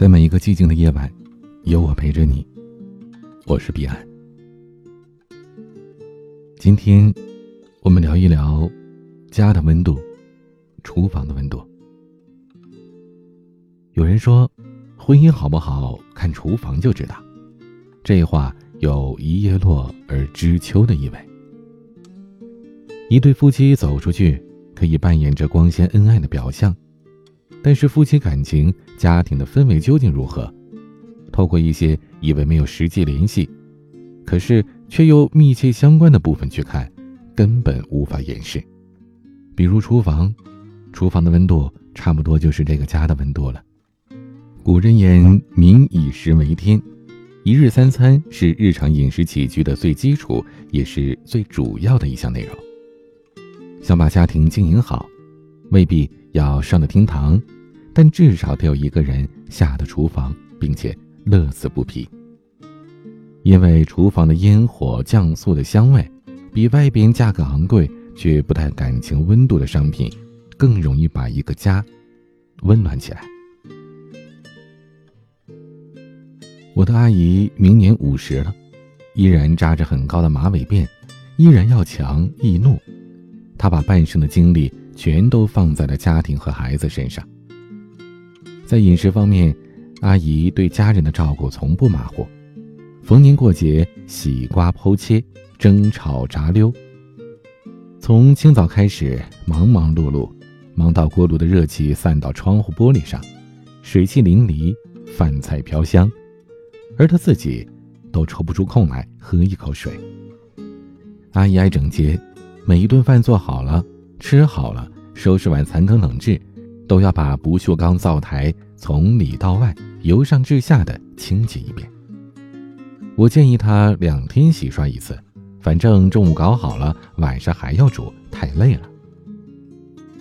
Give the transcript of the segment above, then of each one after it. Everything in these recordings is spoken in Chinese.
在每一个寂静的夜晚，有我陪着你。我是彼岸。今天，我们聊一聊家的温度，厨房的温度。有人说，婚姻好不好看厨房就知道。这话有一叶落而知秋的意味。一对夫妻走出去，可以扮演着光鲜恩爱的表象，但是夫妻感情、家庭的氛围究竟如何？透过一些以为没有实际联系，可是却又密切相关的部分去看，根本无法掩饰。比如厨房，厨房的温度差不多就是这个家的温度了。古人言：“民以食为天。”一日三餐是日常饮食起居的最基础，也是最主要的一项内容。想把家庭经营好，未必要上得厅堂，但至少得有一个人下得厨房，并且乐此不疲。因为厨房的烟火酱醋的香味，比外边价格昂贵却不带感情温度的商品，更容易把一个家温暖起来。我的阿姨明年五十了，依然扎着很高的马尾辫，依然要强易怒。她把半生的精力全都放在了家庭和孩子身上。在饮食方面，阿姨对家人的照顾从不马虎，逢年过节，洗瓜剖切，蒸炒炸溜。从清早开始，忙忙碌碌，忙到锅炉的热气散到窗户玻璃上，水汽淋漓，饭菜飘香，而她自己都抽不出空来喝一口水。阿姨爱整洁。每一顿饭做好了，吃好了，收拾完残羹冷炙，都要把不锈钢灶台从里到外、由上至下的清洁一遍。我建议他两天洗刷一次，反正中午搞好了，晚上还要煮，太累了。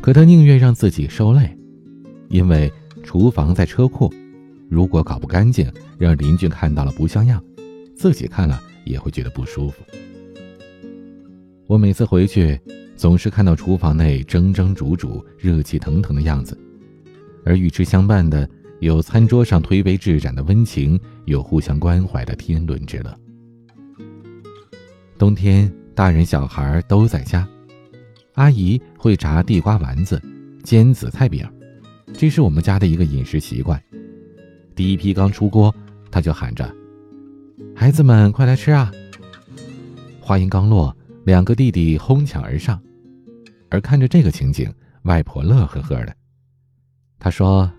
可他宁愿让自己受累，因为厨房在车库，如果搞不干净，让邻居看到了不像样，自己看了也会觉得不舒服。我每次回去，总是看到厨房内蒸蒸煮煮、热气腾腾的样子，而与之相伴的有餐桌上推杯置盏的温情，有互相关怀的天伦之乐。冬天，大人小孩都在家，阿姨会炸地瓜丸子、煎紫菜饼，这是我们家的一个饮食习惯。第一批刚出锅，他就喊着：“孩子们，快来吃啊！”话音刚落。两个弟弟哄抢而上，而看着这个情景，外婆乐呵呵的。她说：“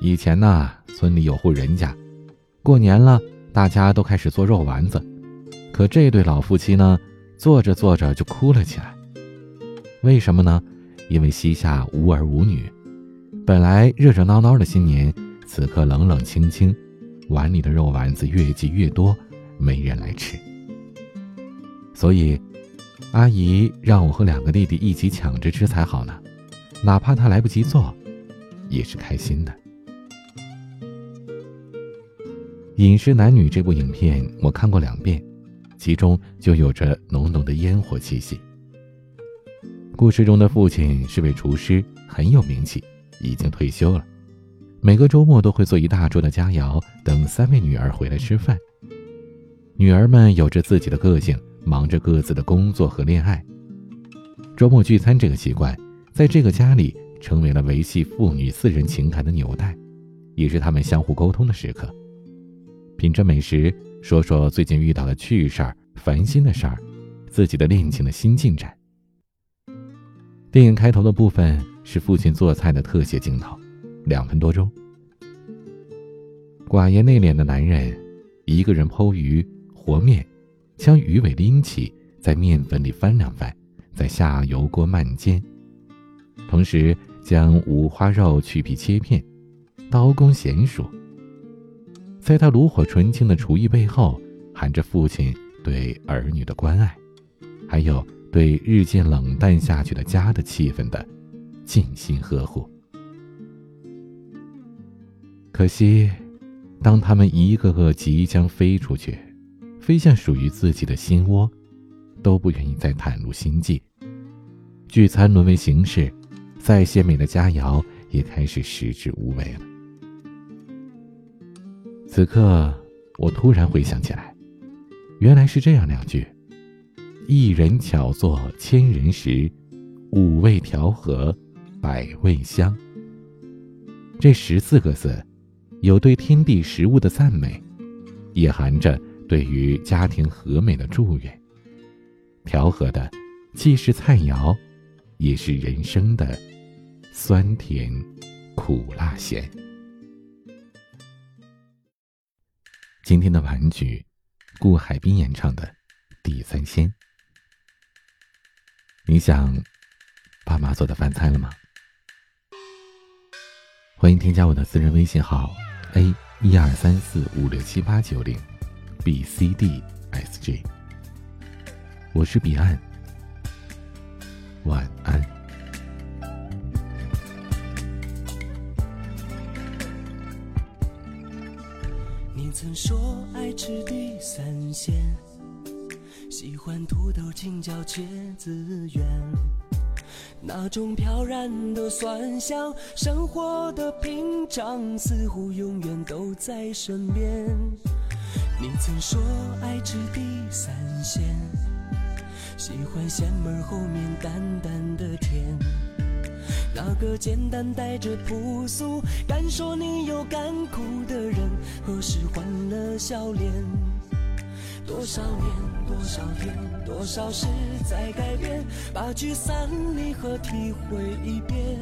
以前呢，村里有户人家，过年了，大家都开始做肉丸子。可这对老夫妻呢，做着做着就哭了起来。为什么呢？因为膝下无儿无女，本来热热闹闹的新年，此刻冷冷清清，碗里的肉丸子越积越多，没人来吃。所以。”阿姨让我和两个弟弟一起抢着吃才好呢，哪怕他来不及做，也是开心的。《饮食男女》这部影片我看过两遍，其中就有着浓浓的烟火气息。故事中的父亲是位厨师，很有名气，已经退休了，每个周末都会做一大桌的佳肴，等三位女儿回来吃饭。女儿们有着自己的个性。忙着各自的工作和恋爱，周末聚餐这个习惯，在这个家里成为了维系父女四人情感的纽带，也是他们相互沟通的时刻。品着美食，说说最近遇到的趣事儿、烦心的事儿，自己的恋情的新进展。电影开头的部分是父亲做菜的特写镜头，两分多钟。寡言内敛的男人，一个人剖鱼和面。将鱼尾拎起，在面粉里翻两翻，再下油锅慢煎，同时将五花肉去皮切片，刀工娴熟。在他炉火纯青的厨艺背后，含着父亲对儿女的关爱，还有对日渐冷淡下去的家的气氛的尽心呵护。可惜，当他们一个个即将飞出去。飞向属于自己的心窝，都不愿意再袒露心迹。聚餐沦为形式，再鲜美的佳肴也开始食之无味了。此刻，我突然回想起来，原来是这样两句：“一人巧作千人食，五味调和百味香。”这十四个字，有对天地食物的赞美，也含着对于家庭和美的祝愿。调和的，既是菜肴，也是人生的酸甜苦辣咸。今天的玩具，顾海滨演唱的《地三鲜》。你想，爸妈做的饭菜了吗？欢迎添加我的私人微信号 a 一二三四五六七八九零 B C D S G，。我是彼岸，晚安。你曾说爱吃地三鲜，喜欢土豆、青椒、茄子圆，那种飘然的酸香，生活的平常似乎永远都在身边。你曾说爱吃地三鲜，喜欢咸味后面淡淡的甜。那个简单带着朴素，敢说你有甘苦的人，何时换了笑脸？多少年，多少天，多少事在改变，把聚散离合体会一遍。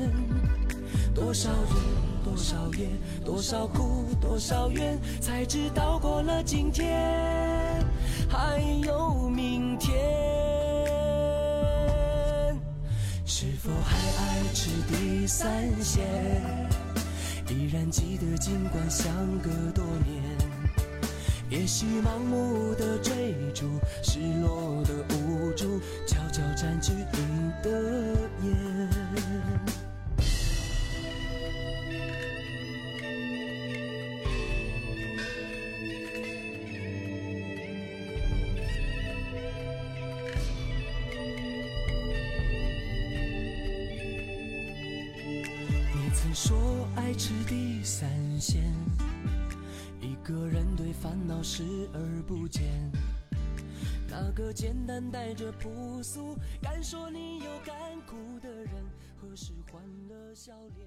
多少日，多少夜，多少苦，多少怨，才知道过了今天，还有明天。是否还爱吃地三鲜？依然记得，尽管相隔多年。也许盲目的追逐，失落的无助，悄悄占据你的眼。说爱吃地三鲜，一个人对烦恼视而不见。那个简单带着朴素，敢说你有甘苦的人，何时换了笑脸？